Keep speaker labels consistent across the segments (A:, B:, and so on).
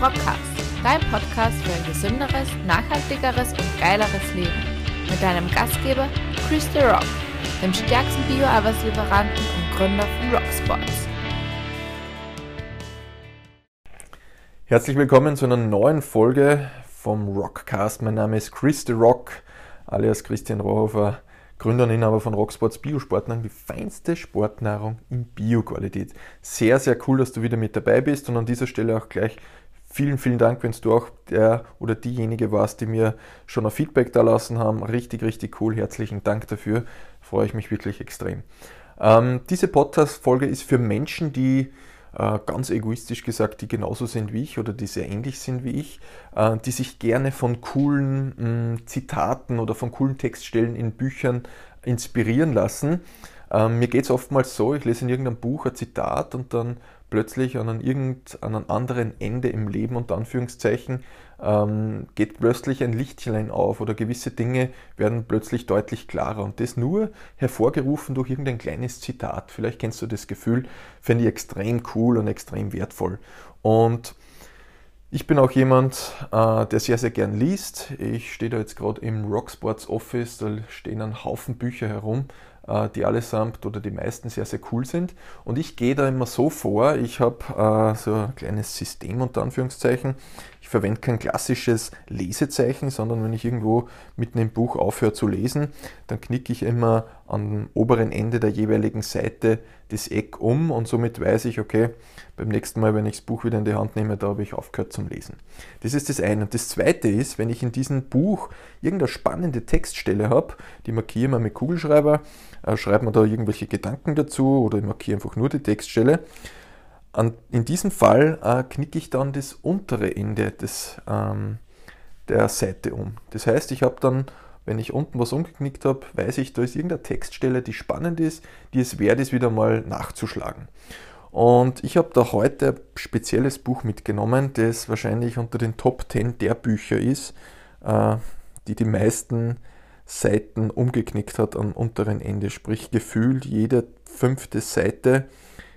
A: Rockcast, dein Podcast für ein gesünderes, nachhaltigeres und geileres Leben. Mit deinem Gastgeber Chris The Rock, dem stärksten Bio-Arbeitslieferanten und Gründer von Rocksports.
B: Herzlich willkommen zu einer neuen Folge vom Rockcast. Mein Name ist Chris The Rock, alias Christian Rohofer, Gründer und Inhaber von Rocksports Biosportnahrung, die feinste Sportnahrung in Bioqualität. Sehr, sehr cool, dass du wieder mit dabei bist und an dieser Stelle auch gleich vielen, vielen Dank, wenn du auch der oder diejenige warst, die mir schon ein Feedback da lassen haben. Richtig, richtig cool. Herzlichen Dank dafür. Freue ich mich wirklich extrem. Ähm, diese Podcast-Folge ist für Menschen, die äh, ganz egoistisch gesagt, die genauso sind wie ich oder die sehr ähnlich sind wie ich, äh, die sich gerne von coolen mh, Zitaten oder von coolen Textstellen in Büchern inspirieren lassen. Ähm, mir geht es oftmals so, ich lese in irgendeinem Buch ein Zitat und dann plötzlich an, irgendeinem anderen Ende im Leben, unter Anführungszeichen, ähm, geht plötzlich ein Lichtchen auf oder gewisse Dinge werden plötzlich deutlich klarer. Und das nur hervorgerufen durch irgendein kleines Zitat. Vielleicht kennst du das Gefühl, finde ich extrem cool und extrem wertvoll. Und ich bin auch jemand, äh, der sehr, sehr gern liest. Ich stehe da jetzt gerade im Rocksports Office, da stehen ein Haufen Bücher herum. Äh, die allesamt oder die meisten sehr, sehr cool sind. Und ich gehe da immer so vor, ich habe äh, so ein kleines System unter Anführungszeichen. Verwende kein klassisches Lesezeichen, sondern wenn ich irgendwo mitten im Buch aufhöre zu lesen, dann knicke ich immer am oberen Ende der jeweiligen Seite das Eck um und somit weiß ich, okay, beim nächsten Mal, wenn ich das Buch wieder in die Hand nehme, da habe ich aufgehört zum Lesen. Das ist das eine. Und das zweite ist, wenn ich in diesem Buch irgendeine spannende Textstelle habe, die markiere ich mir mit Kugelschreiber, äh, schreibe mir da irgendwelche Gedanken dazu oder ich markiere einfach nur die Textstelle. An, in diesem Fall äh, knicke ich dann das untere Ende des, ähm, der Seite um. Das heißt, ich habe dann, wenn ich unten was umgeknickt habe, weiß ich, da ist irgendeine Textstelle, die spannend ist, die es wert ist, wieder mal nachzuschlagen. Und ich habe da heute ein spezielles Buch mitgenommen, das wahrscheinlich unter den Top 10 der Bücher ist, äh, die die meisten Seiten umgeknickt hat am unteren Ende. Sprich, gefühlt jede fünfte Seite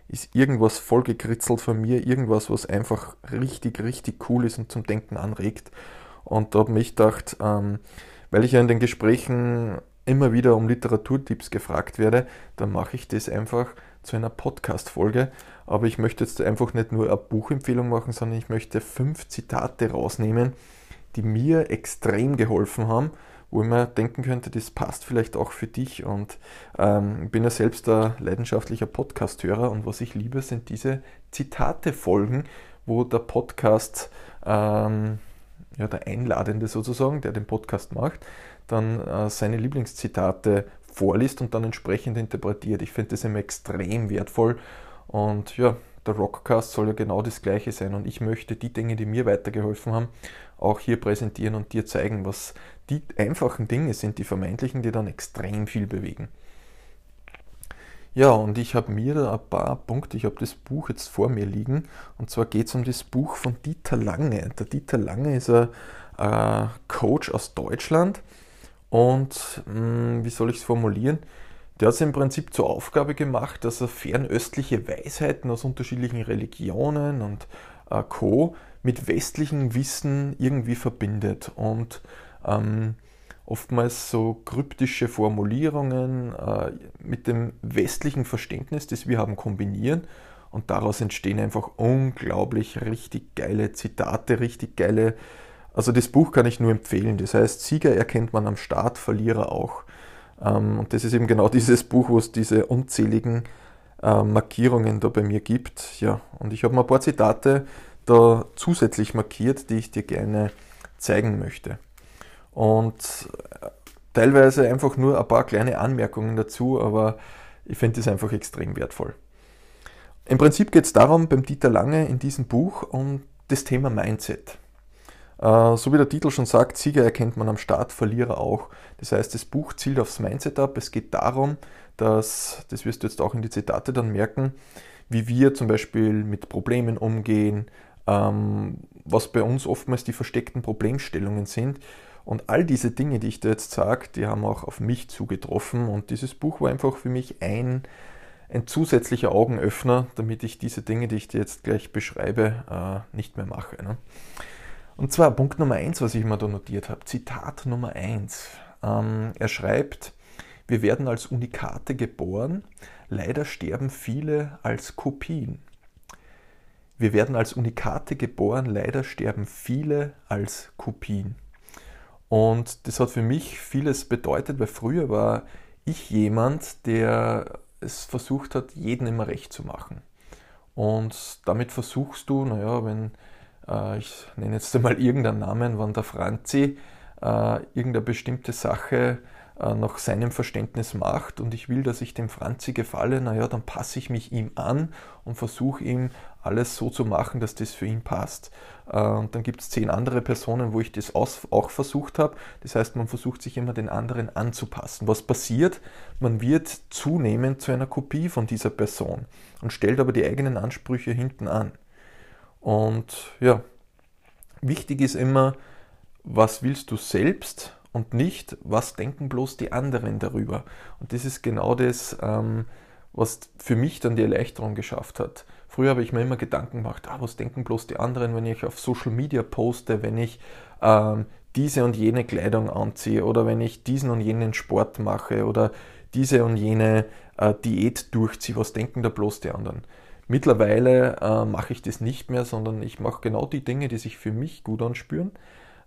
B: ist irgendwas vollgekritzelt von mir, irgendwas, was einfach richtig, richtig cool ist und zum Denken anregt. Und da habe ich gedacht, ähm, weil ich ja in den Gesprächen immer wieder um Literaturtipps gefragt werde, dann mache ich das einfach zu einer Podcast-Folge. Aber ich möchte jetzt einfach nicht nur eine Buchempfehlung machen, sondern ich möchte fünf Zitate rausnehmen, die mir extrem geholfen haben wo ich mir denken könnte, das passt vielleicht auch für dich. Und ähm, ich bin ja selbst ein leidenschaftlicher Podcast-Hörer und was ich liebe, sind diese Zitate-Folgen, wo der Podcast, ähm, ja, der Einladende sozusagen, der den Podcast macht, dann äh, seine Lieblingszitate vorliest und dann entsprechend interpretiert. Ich finde das immer extrem wertvoll und ja, der Rockcast soll ja genau das gleiche sein und ich möchte die Dinge, die mir weitergeholfen haben, auch hier präsentieren und dir zeigen, was die einfachen Dinge sind, die vermeintlichen, die dann extrem viel bewegen. Ja, und ich habe mir da ein paar Punkte, ich habe das Buch jetzt vor mir liegen, und zwar geht es um das Buch von Dieter Lange. Der Dieter Lange ist ein äh, Coach aus Deutschland und hm, wie soll ich es formulieren? Der hat es im Prinzip zur Aufgabe gemacht, dass er fernöstliche Weisheiten aus unterschiedlichen Religionen und äh, Co. mit westlichem Wissen irgendwie verbindet und ähm, oftmals so kryptische Formulierungen äh, mit dem westlichen Verständnis, das wir haben, kombinieren. Und daraus entstehen einfach unglaublich richtig geile Zitate, richtig geile. Also das Buch kann ich nur empfehlen. Das heißt, Sieger erkennt man am Start, Verlierer auch. Ähm, und das ist eben genau dieses Buch, wo es diese unzähligen äh, Markierungen da bei mir gibt. Ja, und ich habe mal ein paar Zitate da zusätzlich markiert, die ich dir gerne zeigen möchte. Und äh, teilweise einfach nur ein paar kleine Anmerkungen dazu, aber ich finde das einfach extrem wertvoll. Im Prinzip geht es darum, beim Dieter Lange in diesem Buch um das Thema Mindset. Äh, so wie der Titel schon sagt, Sieger erkennt man am Start, Verlierer auch. Das heißt, das Buch zielt aufs Mindset ab. Es geht darum, dass, das wirst du jetzt auch in die Zitate dann merken, wie wir zum Beispiel mit Problemen umgehen, ähm, was bei uns oftmals die versteckten Problemstellungen sind und all diese Dinge, die ich da jetzt sage, die haben auch auf mich zugetroffen. Und dieses Buch war einfach für mich ein, ein zusätzlicher Augenöffner, damit ich diese Dinge, die ich dir jetzt gleich beschreibe, äh, nicht mehr mache. Und zwar Punkt Nummer eins, was ich mir da notiert habe. Zitat Nummer eins. Ähm, er schreibt, wir werden als Unikate geboren, leider sterben viele als Kopien. Wir werden als Unikate geboren, leider sterben viele als Kopien. Und das hat für mich vieles bedeutet, weil früher war ich jemand, der es versucht hat, jeden immer recht zu machen. Und damit versuchst du, naja, wenn, äh, ich nenne jetzt einmal irgendeinen Namen, wenn der Franzi äh, irgendeine bestimmte Sache äh, nach seinem Verständnis macht und ich will, dass ich dem Franzi gefalle, naja, dann passe ich mich ihm an und versuche ihm alles so zu machen, dass das für ihn passt. Äh, und dann gibt es zehn andere Personen, wo ich das auch versucht habe. Das heißt, man versucht sich immer den anderen anzupassen. Was passiert? Man wird zunehmend zu einer Kopie von dieser Person und stellt aber die eigenen Ansprüche hinten an. Und ja, wichtig ist immer, was willst du selbst und nicht, was denken bloß die anderen darüber. Und das ist genau das, ähm, was für mich dann die Erleichterung geschafft hat. Früher habe ich mir immer Gedanken gemacht, ah, was denken bloß die anderen, wenn ich auf Social Media poste, wenn ich ähm, diese und jene Kleidung anziehe oder wenn ich diesen und jenen Sport mache oder diese und jene äh, Diät durchziehe, was denken da bloß die anderen? Mittlerweile äh, mache ich das nicht mehr, sondern ich mache genau die Dinge, die sich für mich gut anspüren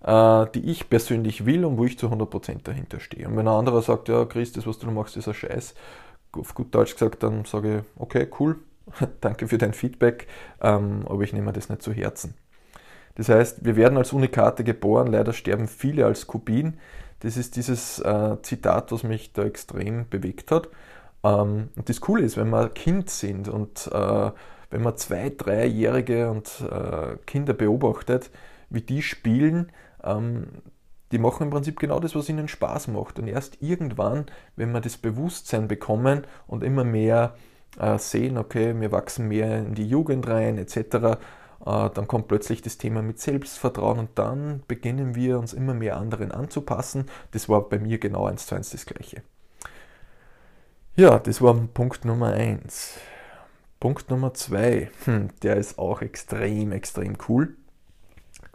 B: äh, die ich persönlich will und wo ich zu 100% dahinter stehe. Und wenn ein anderer sagt, ja, Chris, das, was du machst, ist ein Scheiß, auf gut Deutsch gesagt, dann sage ich, okay, cool, danke für dein Feedback, ähm, aber ich nehme das nicht zu Herzen. Das heißt, wir werden als Unikate geboren, leider sterben viele als Kopien. Das ist dieses äh, Zitat, was mich da extrem bewegt hat. Ähm, und das Coole ist, wenn wir Kind sind und äh, wenn man zwei, dreijährige und äh, Kinder beobachtet, wie die spielen, ähm, die machen im Prinzip genau das, was ihnen Spaß macht. Und erst irgendwann, wenn wir das Bewusstsein bekommen und immer mehr äh, sehen, okay, wir wachsen mehr in die Jugend rein, etc., äh, dann kommt plötzlich das Thema mit Selbstvertrauen und dann beginnen wir uns immer mehr anderen anzupassen. Das war bei mir genau eins zu eins das Gleiche. Ja, das war Punkt Nummer eins. Punkt Nummer zwei, hm, der ist auch extrem, extrem cool.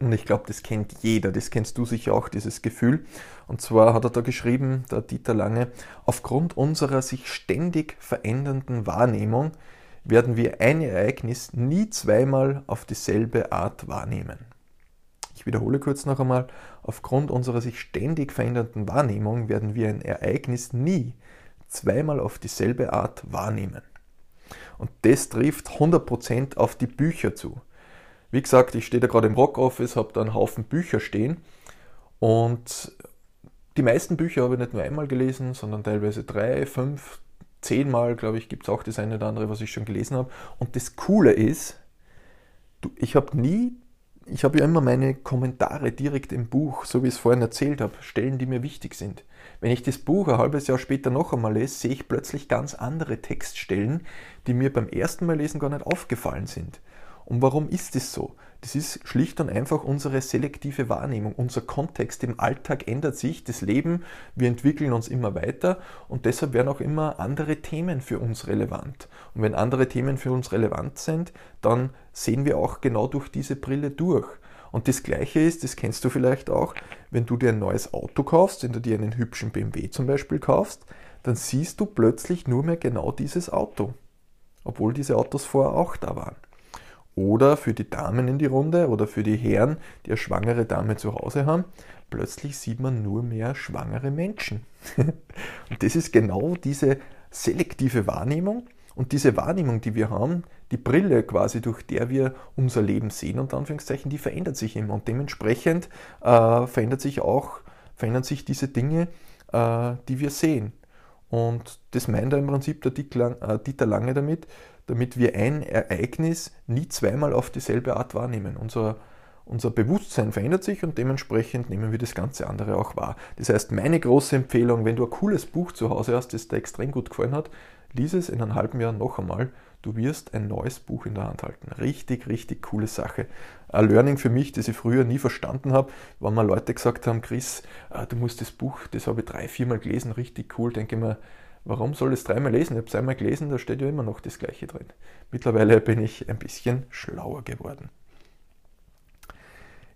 B: Und ich glaube, das kennt jeder, das kennst du sicher auch, dieses Gefühl. Und zwar hat er da geschrieben, der Dieter Lange, aufgrund unserer sich ständig verändernden Wahrnehmung werden wir ein Ereignis nie zweimal auf dieselbe Art wahrnehmen. Ich wiederhole kurz noch einmal, aufgrund unserer sich ständig verändernden Wahrnehmung werden wir ein Ereignis nie zweimal auf dieselbe Art wahrnehmen. Und das trifft 100% auf die Bücher zu. Wie gesagt, ich stehe da gerade im Rock Office, habe da einen Haufen Bücher stehen und die meisten Bücher habe ich nicht nur einmal gelesen, sondern teilweise drei, fünf, zehnmal, glaube ich, gibt es auch das eine oder andere, was ich schon gelesen habe. Und das Coole ist, ich habe nie, ich habe ja immer meine Kommentare direkt im Buch, so wie ich es vorhin erzählt habe, Stellen, die mir wichtig sind. Wenn ich das Buch ein halbes Jahr später noch einmal lese, sehe ich plötzlich ganz andere Textstellen, die mir beim ersten Mal lesen gar nicht aufgefallen sind. Und warum ist es so? Das ist schlicht und einfach unsere selektive Wahrnehmung. Unser Kontext im Alltag ändert sich, das Leben, wir entwickeln uns immer weiter und deshalb werden auch immer andere Themen für uns relevant. Und wenn andere Themen für uns relevant sind, dann sehen wir auch genau durch diese Brille durch. Und das Gleiche ist, das kennst du vielleicht auch, wenn du dir ein neues Auto kaufst, wenn du dir einen hübschen BMW zum Beispiel kaufst, dann siehst du plötzlich nur mehr genau dieses Auto. Obwohl diese Autos vorher auch da waren. Oder für die Damen in die Runde oder für die Herren, die eine schwangere Dame zu Hause haben, plötzlich sieht man nur mehr schwangere Menschen. und das ist genau diese selektive Wahrnehmung und diese Wahrnehmung, die wir haben, die Brille quasi, durch der wir unser Leben sehen, und Anführungszeichen, die verändert sich immer. Und dementsprechend äh, verändert sich auch, verändern sich diese Dinge, äh, die wir sehen. Und das meint er im Prinzip der äh, Dieter Lange damit, damit wir ein Ereignis nie zweimal auf dieselbe Art wahrnehmen. Unser, unser Bewusstsein verändert sich und dementsprechend nehmen wir das ganze andere auch wahr. Das heißt, meine große Empfehlung, wenn du ein cooles Buch zu Hause hast, das dir extrem gut gefallen hat, lies es in einem halben Jahr noch einmal. Du wirst ein neues Buch in der Hand halten. Richtig, richtig coole Sache. Ein Learning für mich, das ich früher nie verstanden habe, wenn mir Leute gesagt haben, Chris, äh, du musst das Buch, das habe ich drei, viermal gelesen, richtig cool, denke ich mir, Warum soll es dreimal lesen? Ich habe es einmal gelesen, da steht ja immer noch das Gleiche drin. Mittlerweile bin ich ein bisschen schlauer geworden.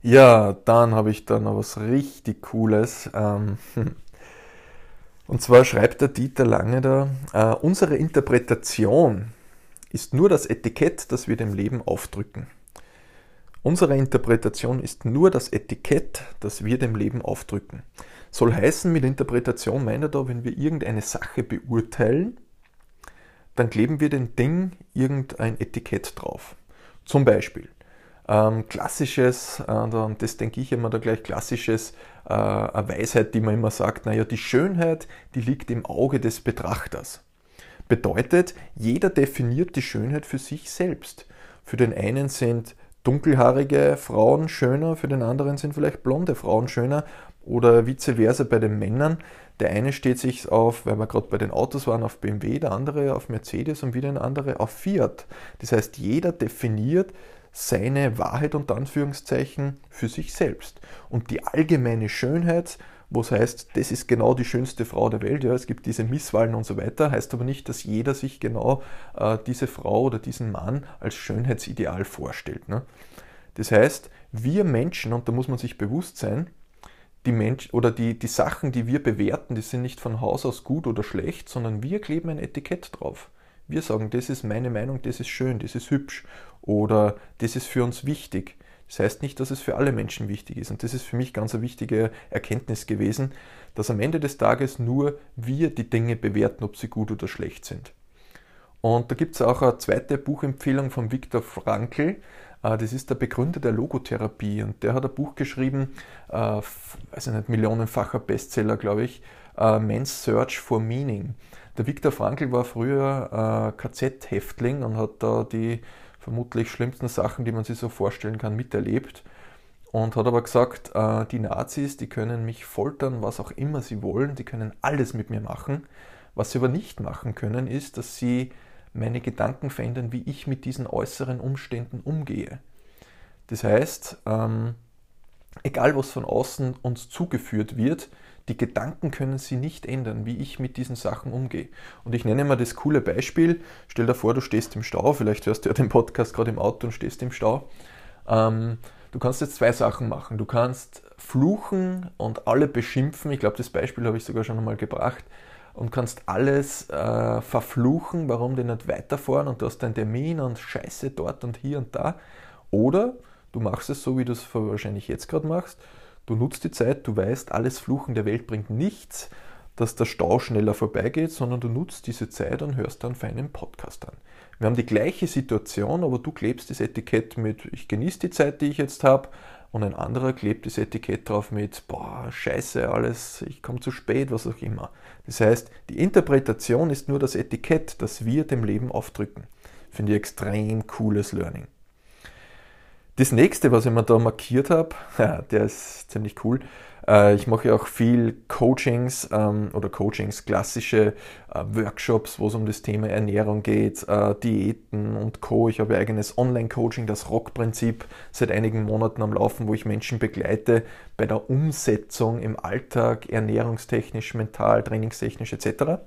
B: Ja, dann habe ich da noch was richtig Cooles. Ähm, und zwar schreibt der Dieter Lange da, äh, unsere Interpretation ist nur das Etikett, das wir dem Leben aufdrücken. Unsere Interpretation ist nur das Etikett, das wir dem Leben aufdrücken. Soll heißen, mit Interpretation meint er da, wenn wir irgendeine Sache beurteilen, dann kleben wir dem Ding irgendein Etikett drauf. Zum Beispiel ähm, klassisches, äh, das denke ich immer da gleich, klassisches, äh, eine Weisheit, die man immer sagt, naja, die Schönheit, die liegt im Auge des Betrachters. Bedeutet, jeder definiert die Schönheit für sich selbst. Für den einen sind dunkelhaarige Frauen schöner, für den anderen sind vielleicht blonde Frauen schöner oder vice versa bei den Männern. Der eine steht sich auf, weil wir gerade bei den Autos waren, auf BMW, der andere auf Mercedes und wieder ein anderer auf Fiat. Das heißt, jeder definiert seine Wahrheit und Anführungszeichen für sich selbst. Und die allgemeine Schönheit, wo es heißt, das ist genau die schönste Frau der Welt, ja, es gibt diese Misswahlen und so weiter, heißt aber nicht, dass jeder sich genau äh, diese Frau oder diesen Mann als Schönheitsideal vorstellt. Ne? Das heißt, wir Menschen, und da muss man sich bewusst sein, die Mensch oder die, die Sachen, die wir bewerten, die sind nicht von Haus aus gut oder schlecht, sondern wir kleben ein Etikett drauf. Wir sagen, das ist meine Meinung, das ist schön, das ist hübsch oder das ist für uns wichtig. Das heißt nicht, dass es für alle Menschen wichtig ist. Und das ist für mich ganz eine wichtige Erkenntnis gewesen, dass am Ende des Tages nur wir die Dinge bewerten, ob sie gut oder schlecht sind. Und da gibt es auch eine zweite Buchempfehlung von Viktor Frankl. Äh, das ist der Begründer der Logotherapie und der hat ein Buch geschrieben, ich nicht, millionenfacher Bestseller, glaube ich, äh, Man's Search for Meaning. Der Viktor Frankl war früher KZ-Häftling und hat da die vermutlich schlimmsten Sachen, die man sich so vorstellen kann, miterlebt. Und hat aber gesagt, äh, die Nazis, die können mich foltern, was auch immer sie wollen, die können alles mit mir machen. Was sie aber nicht machen können, ist, dass sie meine Gedanken verändern, wie ich mit diesen äußeren Umständen umgehe. Das heißt, ähm, egal was von außen uns zugeführt wird, die Gedanken können sie nicht ändern, wie ich mit diesen Sachen umgehe. Und ich nenne mal das coole Beispiel. Stell dir vor, du stehst im Stau, vielleicht hörst du ja den Podcast gerade im Auto und stehst im Stau. Ähm, du kannst jetzt zwei Sachen machen. Du kannst fluchen und alle beschimpfen. Ich glaube, das Beispiel habe ich sogar schon einmal gebracht. Und kannst alles äh, verfluchen, warum die nicht weiterfahren und du hast deinen Termin und Scheiße dort und hier und da. Oder du machst es so, wie du es wahrscheinlich jetzt gerade machst Du nutzt die Zeit, du weißt, alles Fluchen der Welt bringt nichts, dass der Stau schneller vorbeigeht, sondern du nutzt diese Zeit und hörst dann für einen Podcast an. Wir haben die gleiche Situation, aber du klebst das Etikett mit, ich genieße die Zeit, die ich jetzt habe, und ein anderer klebt das Etikett drauf mit, boah, scheiße, alles, ich komme zu spät, was auch immer. Das heißt, die Interpretation ist nur das Etikett, das wir dem Leben aufdrücken. Finde ich extrem cooles Learning. Das nächste, was ich mir da markiert habe, ja, der ist ziemlich cool. Äh, ich mache ja auch viel Coachings ähm, oder Coachings, klassische äh, Workshops, wo es um das Thema Ernährung geht, äh, Diäten und Co. Ich habe ein eigenes Online-Coaching, das Rock-Prinzip, seit einigen Monaten am Laufen, wo ich Menschen begleite bei der Umsetzung im Alltag, ernährungstechnisch, mental, trainingstechnisch etc.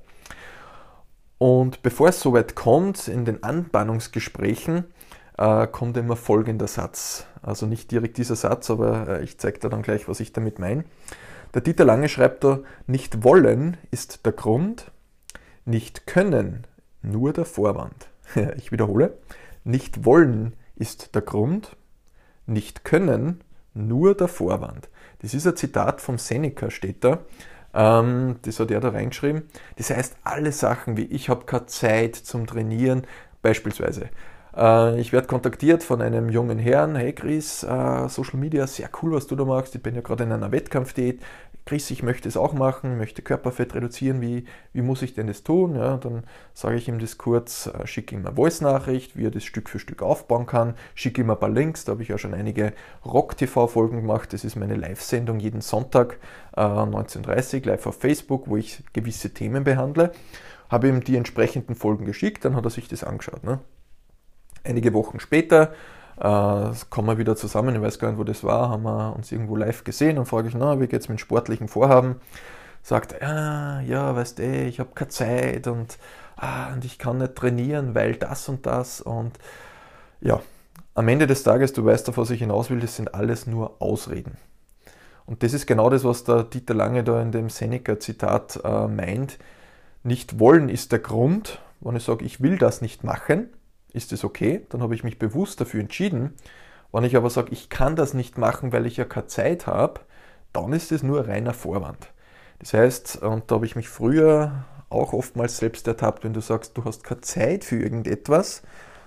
B: Und bevor es soweit kommt, in den Anbahnungsgesprächen, äh, kommt immer folgender Satz. Also nicht direkt dieser Satz, aber äh, ich zeige dir dann gleich, was ich damit meine. Der Dieter Lange schreibt da, nicht wollen ist der Grund, nicht können nur der Vorwand. ich wiederhole, nicht wollen ist der Grund, nicht können nur der Vorwand. Das ist ein Zitat vom Seneca, steht da. Ähm, das hat er da reingeschrieben. Das heißt, alle Sachen wie ich habe keine Zeit zum Trainieren, beispielsweise. Äh, ich werde kontaktiert von einem jungen Herrn, hey Chris, äh, Social Media, sehr cool, was du da machst. Ich bin ja gerade in einer Wettkampfdiät. Chris, ich möchte es auch machen, möchte Körperfett reduzieren. Wie, wie muss ich denn das tun? Ja, dann sage ich ihm das kurz, äh, schicke ihm eine Voice-Nachricht, wie er das Stück für Stück aufbauen kann, schicke ihm ein paar Links. Da habe ich ja schon einige Rock-TV-Folgen gemacht. Das ist meine Live-Sendung jeden Sonntag äh, 19.30 Uhr live auf Facebook, wo ich gewisse Themen behandle. Habe ihm die entsprechenden Folgen geschickt, dann hat er sich das angeschaut. Ne? Einige Wochen später äh, kommen wir wieder zusammen, ich weiß gar nicht, wo das war, haben wir uns irgendwo live gesehen und frage ich, na, wie geht es mit sportlichen Vorhaben? sagt, ah, ja, weißt du, ich habe keine Zeit und, ah, und ich kann nicht trainieren, weil das und das und ja, am Ende des Tages, du weißt, auf was ich hinaus will, das sind alles nur Ausreden. Und das ist genau das, was der Dieter Lange da in dem Seneca-Zitat äh, meint. Nicht wollen ist der Grund, wenn ich sage, ich will das nicht machen, ist es okay, dann habe ich mich bewusst dafür entschieden. Wenn ich aber sage, ich kann das nicht machen, weil ich ja keine Zeit habe, dann ist es nur reiner Vorwand. Das heißt, und da habe ich mich früher auch oftmals selbst ertappt, wenn du sagst, du hast keine Zeit für irgendetwas,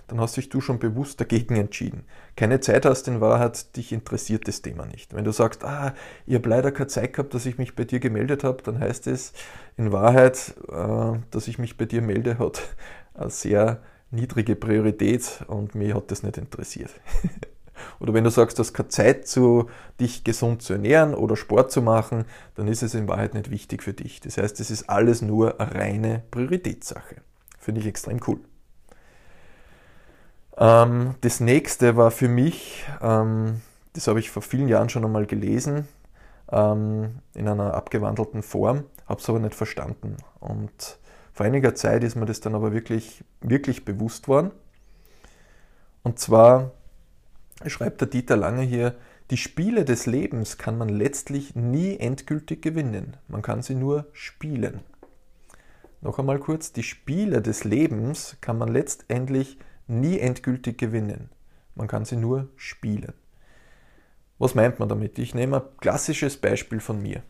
B: dann hast dich du schon bewusst dagegen entschieden. Keine Zeit hast in Wahrheit, dich interessiert das Thema nicht. Wenn du sagst, ah, ich habe leider keine Zeit gehabt, dass ich mich bei dir gemeldet habe, dann heißt es in Wahrheit, äh, dass ich mich bei dir melde, hat sehr niedrige Priorität und mich hat das nicht interessiert. oder wenn du sagst, du hast keine Zeit, zu, dich gesund zu ernähren oder Sport zu machen, dann ist es in Wahrheit nicht wichtig für dich. Das heißt, es ist alles nur eine reine Prioritätssache. Finde ich extrem cool. Ähm, das nächste war für mich, ähm, das habe ich vor vielen Jahren schon einmal gelesen, ähm, in einer abgewandelten Form, habe es aber nicht verstanden. Und vor einiger Zeit ist mir das dann aber wirklich, wirklich bewusst worden. Und zwar schreibt der Dieter Lange hier, die Spiele des Lebens kann man letztlich nie endgültig gewinnen. Man kann sie nur spielen. Noch einmal kurz, die Spiele des Lebens kann man letztendlich nie endgültig gewinnen. Man kann sie nur spielen. Was meint man damit? Ich nehme ein klassisches Beispiel von mir.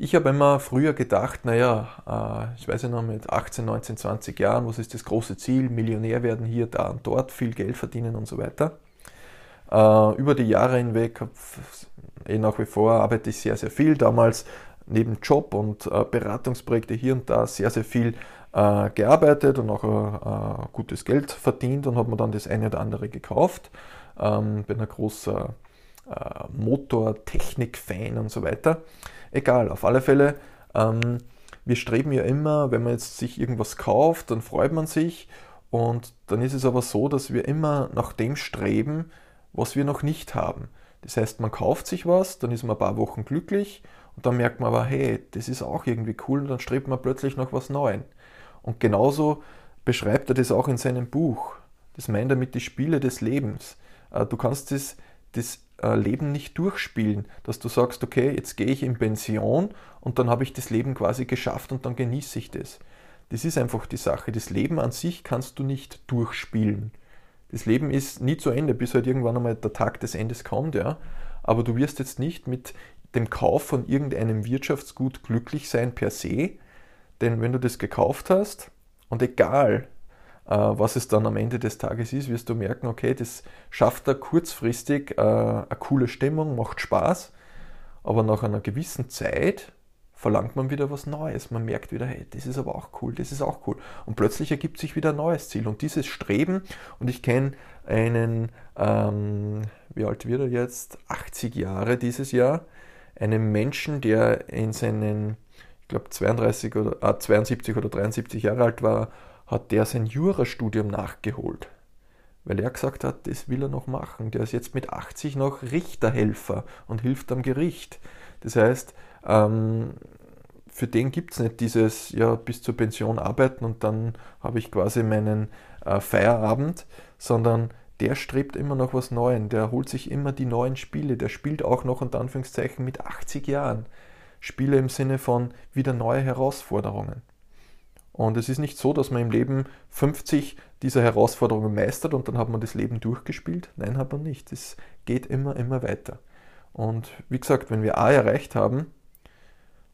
B: Ich habe immer früher gedacht, naja, äh, ich weiß ja noch mit 18, 19, 20 Jahren, was ist das große Ziel? Millionär werden hier, da und dort, viel Geld verdienen und so weiter. Äh, über die Jahre hinweg, eh nach wie vor, arbeite ich sehr, sehr viel. Damals neben Job und äh, Beratungsprojekte hier und da sehr, sehr viel gearbeitet und auch gutes Geld verdient und habe mir dann das eine oder andere gekauft. Ähm, bin ein großer Motortechnik-Fan und so weiter. Egal, auf alle Fälle. Ähm, wir streben ja immer, wenn man jetzt sich irgendwas kauft, dann freut man sich und dann ist es aber so, dass wir immer nach dem streben, was wir noch nicht haben. Das heißt, man kauft sich was, dann ist man ein paar Wochen glücklich und dann merkt man aber, hey, das ist auch irgendwie cool und dann strebt man plötzlich nach was Neuem. Und genauso beschreibt er das auch in seinem Buch. Das meint er mit die Spiele des Lebens. Äh, du kannst das, das äh, Leben nicht durchspielen, dass du sagst, okay, jetzt gehe ich in Pension und dann habe ich das Leben quasi geschafft und dann genieße ich das. Das ist einfach die Sache. Das Leben an sich kannst du nicht durchspielen. Das Leben ist nie zu Ende, bis halt irgendwann einmal der Tag des Endes kommt, ja. Aber du wirst jetzt nicht mit dem Kauf von irgendeinem Wirtschaftsgut glücklich sein per se, denn wenn du das gekauft hast und egal, was es dann am Ende des Tages ist, wirst du merken, okay, das schafft da kurzfristig äh, eine coole Stimmung, macht Spaß, aber nach einer gewissen Zeit verlangt man wieder was Neues. Man merkt wieder, hey, das ist aber auch cool, das ist auch cool. Und plötzlich ergibt sich wieder ein neues Ziel. Und dieses Streben, und ich kenne einen, ähm, wie alt wird er jetzt? 80 Jahre dieses Jahr, einen Menschen, der in seinen ich glaube 32 oder äh, 72 oder 73 Jahre alt war, hat der sein Jurastudium nachgeholt. Weil er gesagt hat, das will er noch machen. Der ist jetzt mit 80 noch Richterhelfer und hilft am Gericht. Das heißt, ähm, für den gibt es nicht dieses, ja, bis zur Pension arbeiten und dann habe ich quasi meinen äh, Feierabend, sondern der strebt immer noch was Neues, der holt sich immer die neuen Spiele, der spielt auch noch unter Anführungszeichen mit 80 Jahren. Spiele im Sinne von wieder neue Herausforderungen. Und es ist nicht so, dass man im Leben 50 dieser Herausforderungen meistert und dann hat man das Leben durchgespielt. Nein, hat man nicht. Es geht immer, immer weiter. Und wie gesagt, wenn wir A erreicht haben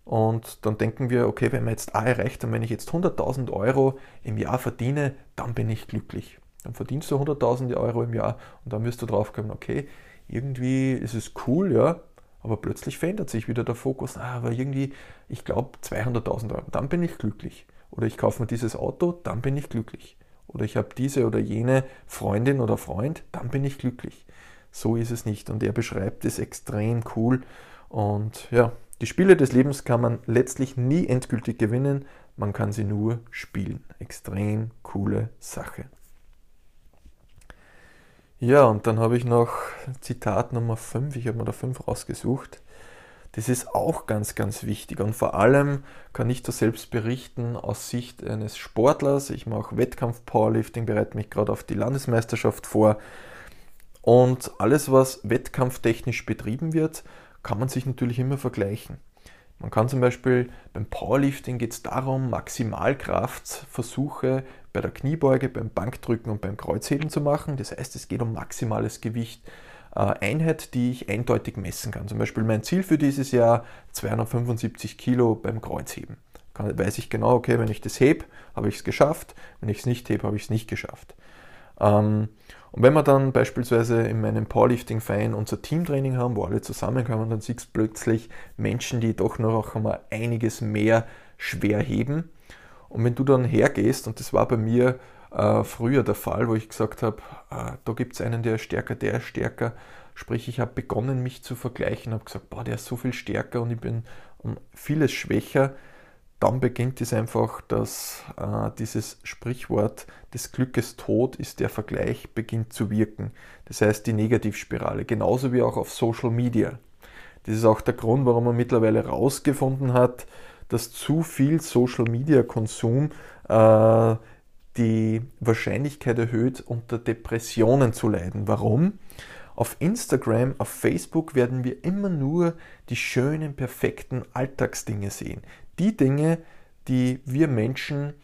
B: und dann denken wir, okay, wenn wir jetzt A erreicht haben, wenn ich jetzt 100.000 Euro im Jahr verdiene, dann bin ich glücklich. Dann verdienst du 100.000 Euro im Jahr und dann wirst du drauf kommen, okay, irgendwie ist es cool, ja, aber plötzlich verändert sich wieder der Fokus. Ah, aber irgendwie, ich glaube 200.000 Euro, dann bin ich glücklich. Oder ich kaufe mir dieses Auto, dann bin ich glücklich. Oder ich habe diese oder jene Freundin oder Freund, dann bin ich glücklich. So ist es nicht. Und er beschreibt es extrem cool. Und ja, die Spiele des Lebens kann man letztlich nie endgültig gewinnen. Man kann sie nur spielen. Extrem coole Sache. Ja, und dann habe ich noch Zitat Nummer 5, ich habe mir da 5 rausgesucht. Das ist auch ganz, ganz wichtig. Und vor allem kann ich da selbst berichten aus Sicht eines Sportlers. Ich mache Wettkampf-Powerlifting, bereite mich gerade auf die Landesmeisterschaft vor. Und alles, was wettkampftechnisch betrieben wird, kann man sich natürlich immer vergleichen. Man kann zum Beispiel beim Powerlifting geht es darum, Maximalkraftversuche bei der Kniebeuge, beim Bankdrücken und beim Kreuzheben zu machen. Das heißt, es geht um maximales Gewicht. Äh, Einheit, die ich eindeutig messen kann. Zum Beispiel mein Ziel für dieses Jahr 275 Kilo beim Kreuzheben. Kann, weiß ich genau, okay, wenn ich das hebe, habe ich es geschafft. Wenn ich es nicht hebe, habe ich es nicht geschafft. Ähm, und wenn wir dann beispielsweise in meinem Powerlifting-Verein unser Teamtraining haben, wo alle zusammenkommen, dann siehst du plötzlich Menschen, die doch noch einmal einiges mehr schwer heben. Und wenn du dann hergehst, und das war bei mir äh, früher der Fall, wo ich gesagt habe, äh, da gibt es einen, der ist stärker, der ist stärker. Sprich, ich habe begonnen, mich zu vergleichen, habe gesagt, boah, der ist so viel stärker und ich bin um vieles schwächer dann beginnt es einfach, dass äh, dieses Sprichwort des Glückes Tod ist der Vergleich beginnt zu wirken. Das heißt die Negativspirale, genauso wie auch auf Social Media. Das ist auch der Grund, warum man mittlerweile herausgefunden hat, dass zu viel Social Media Konsum äh, die Wahrscheinlichkeit erhöht, unter Depressionen zu leiden. Warum? Auf Instagram, auf Facebook werden wir immer nur die schönen, perfekten Alltagsdinge sehen die Dinge, die wir Menschen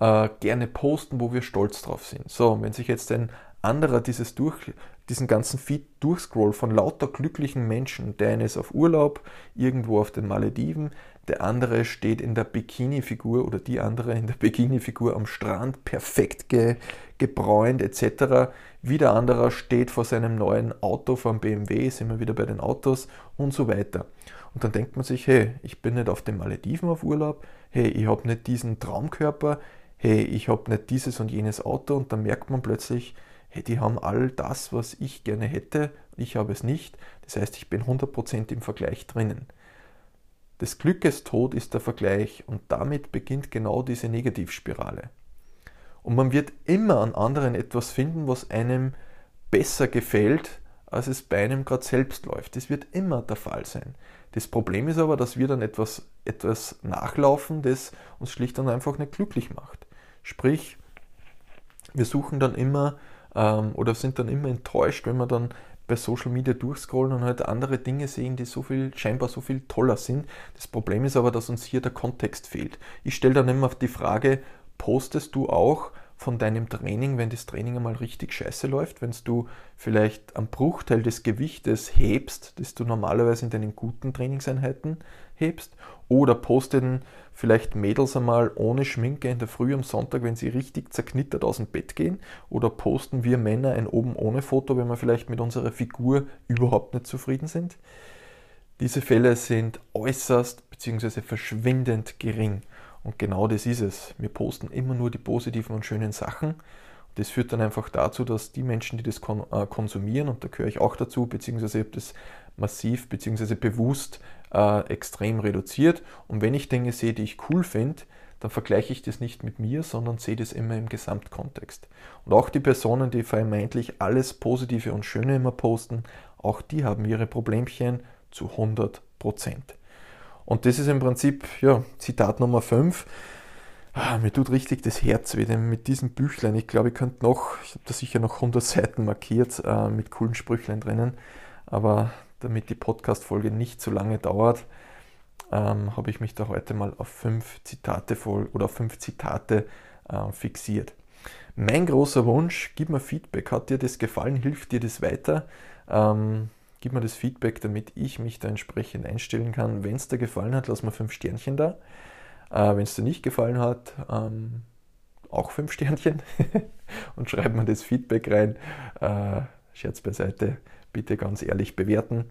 B: äh, gerne posten, wo wir stolz drauf sind. So, wenn sich jetzt ein anderer dieses durch, diesen ganzen Feed durchscrollt von lauter glücklichen Menschen, der eine ist auf Urlaub irgendwo auf den Malediven, der andere steht in der Bikini-Figur oder die andere in der Bikini-Figur am Strand, perfekt ge, gebräunt etc. Wieder anderer steht vor seinem neuen Auto vom BMW, sind wir wieder bei den Autos und so weiter. Und dann denkt man sich, hey, ich bin nicht auf den Malediven auf Urlaub, hey, ich habe nicht diesen Traumkörper, hey, ich habe nicht dieses und jenes Auto und dann merkt man plötzlich, hey, die haben all das, was ich gerne hätte, ich habe es nicht. Das heißt, ich bin 100% im Vergleich drinnen. Des Glückes Tod ist der Vergleich und damit beginnt genau diese Negativspirale. Und man wird immer an anderen etwas finden, was einem besser gefällt, als es bei einem gerade selbst läuft. Das wird immer der Fall sein. Das Problem ist aber, dass wir dann etwas, etwas nachlaufen, das uns schlicht und einfach nicht glücklich macht. Sprich, wir suchen dann immer ähm, oder sind dann immer enttäuscht, wenn wir dann bei Social Media durchscrollen und halt andere Dinge sehen, die so viel, scheinbar so viel toller sind. Das Problem ist aber, dass uns hier der Kontext fehlt. Ich stelle dann immer die Frage, postest du auch von deinem Training, wenn das Training einmal richtig scheiße läuft, wenn du vielleicht am Bruchteil des Gewichtes hebst, das du normalerweise in deinen guten Trainingseinheiten hebst, oder posten vielleicht Mädels einmal ohne Schminke in der Früh am Sonntag, wenn sie richtig zerknittert aus dem Bett gehen, oder posten wir Männer ein oben ohne Foto, wenn wir vielleicht mit unserer Figur überhaupt nicht zufrieden sind. Diese Fälle sind äußerst bzw. verschwindend gering. Und genau das ist es. Wir posten immer nur die positiven und schönen Sachen. Das führt dann einfach dazu, dass die Menschen, die das äh, konsumieren, und da gehöre ich auch dazu, beziehungsweise ich habe das massiv beziehungsweise bewusst äh, extrem reduziert. Und wenn ich Dinge sehe, die ich cool finde, dann vergleiche ich das nicht mit mir, sondern sehe das immer im Gesamtkontext. Und auch die Personen, die vermeintlich alles Positive und Schöne immer posten, auch die haben ihre Problemchen zu 100 Prozent. Und das ist im Prinzip, ja, Zitat Nummer 5. Ah, mir tut richtig das Herz weh mit diesem Büchlein. Ich glaube, ich könnte noch, ich habe da sicher noch 100 Seiten markiert äh, mit coolen Sprüchlein drinnen. Aber damit die Podcast-Folge nicht zu lange dauert, ähm, habe ich mich da heute mal auf fünf Zitate voll oder fünf Zitate äh, fixiert. Mein großer Wunsch, gib mir Feedback. Hat dir das gefallen? Hilft dir das weiter? Ähm, Gib mir das Feedback, damit ich mich da entsprechend einstellen kann. Wenn es dir gefallen hat, lass mal fünf Sternchen da. Äh, Wenn es dir nicht gefallen hat, ähm, auch fünf Sternchen und schreib mir das Feedback rein. Äh, Scherz beiseite, bitte ganz ehrlich bewerten.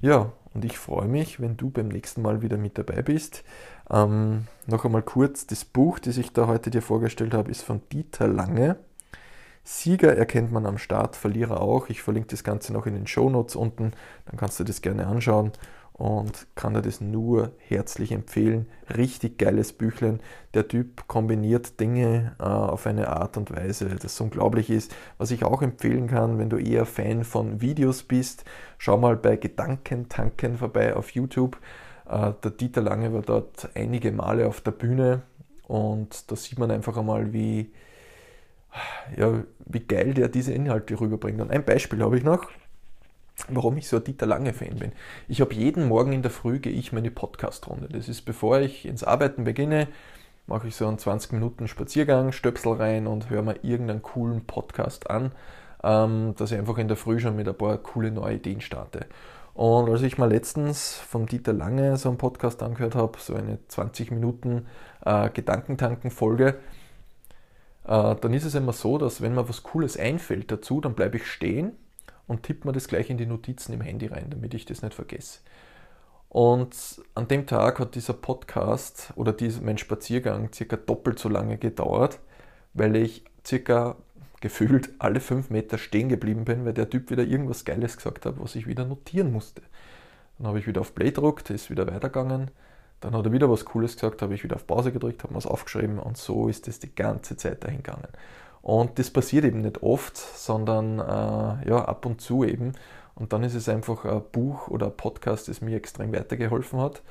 B: Ja, und ich freue mich, wenn du beim nächsten Mal wieder mit dabei bist. Ähm, noch einmal kurz, das Buch, das ich da heute dir vorgestellt habe, ist von Dieter Lange. Sieger erkennt man am Start, Verlierer auch. Ich verlinke das Ganze noch in den Show Notes unten, dann kannst du das gerne anschauen. Und kann dir das nur herzlich empfehlen. Richtig geiles Büchlein. Der Typ kombiniert Dinge äh, auf eine Art und Weise, das unglaublich ist. Was ich auch empfehlen kann, wenn du eher Fan von Videos bist, schau mal bei Gedankentanken vorbei auf YouTube. Äh, der Dieter Lange war dort einige Male auf der Bühne und da sieht man einfach einmal, wie, ja, wie geil der diese Inhalte rüberbringt. Und ein Beispiel habe ich noch warum ich so ein Dieter Lange-Fan bin. Ich habe jeden Morgen in der Früh gehe ich meine Podcast-Runde. Das ist bevor ich ins Arbeiten beginne, mache ich so einen 20 Minuten Spaziergang, Stöpsel rein und höre mir irgendeinen coolen Podcast an, ähm, dass ich einfach in der Früh schon mit ein paar coole neue Ideen starte. Und als ich mal letztens vom Dieter Lange so einen Podcast angehört habe, so eine 20 Minuten äh, Gedankentanken-Folge, äh, dann ist es immer so, dass wenn mir was Cooles einfällt dazu, dann bleibe ich stehen und tippe mir das gleich in die Notizen im Handy rein, damit ich das nicht vergesse. Und an dem Tag hat dieser Podcast oder dieser, mein Spaziergang circa doppelt so lange gedauert, weil ich circa gefühlt alle fünf Meter stehen geblieben bin, weil der Typ wieder irgendwas Geiles gesagt hat, was ich wieder notieren musste. Dann habe ich wieder auf Play gedruckt, ist wieder weitergegangen. Dann hat er wieder was Cooles gesagt, habe ich wieder auf Pause gedrückt, habe mir es aufgeschrieben und so ist es die ganze Zeit dahin gegangen. Und das passiert eben nicht oft, sondern äh, ja, ab und zu eben. Und dann ist es einfach ein Buch oder ein Podcast, das mir extrem weitergeholfen hat.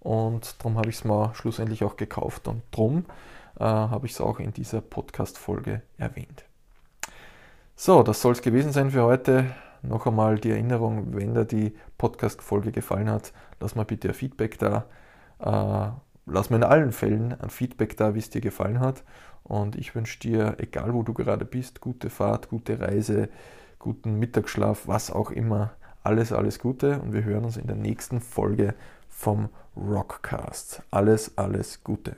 B: Und darum habe ich es mir schlussendlich auch gekauft. Und darum äh, habe ich es auch in dieser Podcast-Folge erwähnt. So, das soll es gewesen sein für heute. Noch einmal die Erinnerung, wenn dir die Podcast-Folge gefallen hat, lass mal bitte ein Feedback da. Äh, lass mir in allen Fällen ein Feedback da, wie es dir gefallen hat. Und ich wünsche dir, egal wo du gerade bist, gute Fahrt, gute Reise, guten Mittagsschlaf, was auch immer. Alles, alles Gute und wir hören uns in der nächsten Folge vom Rockcast. Alles, alles Gute.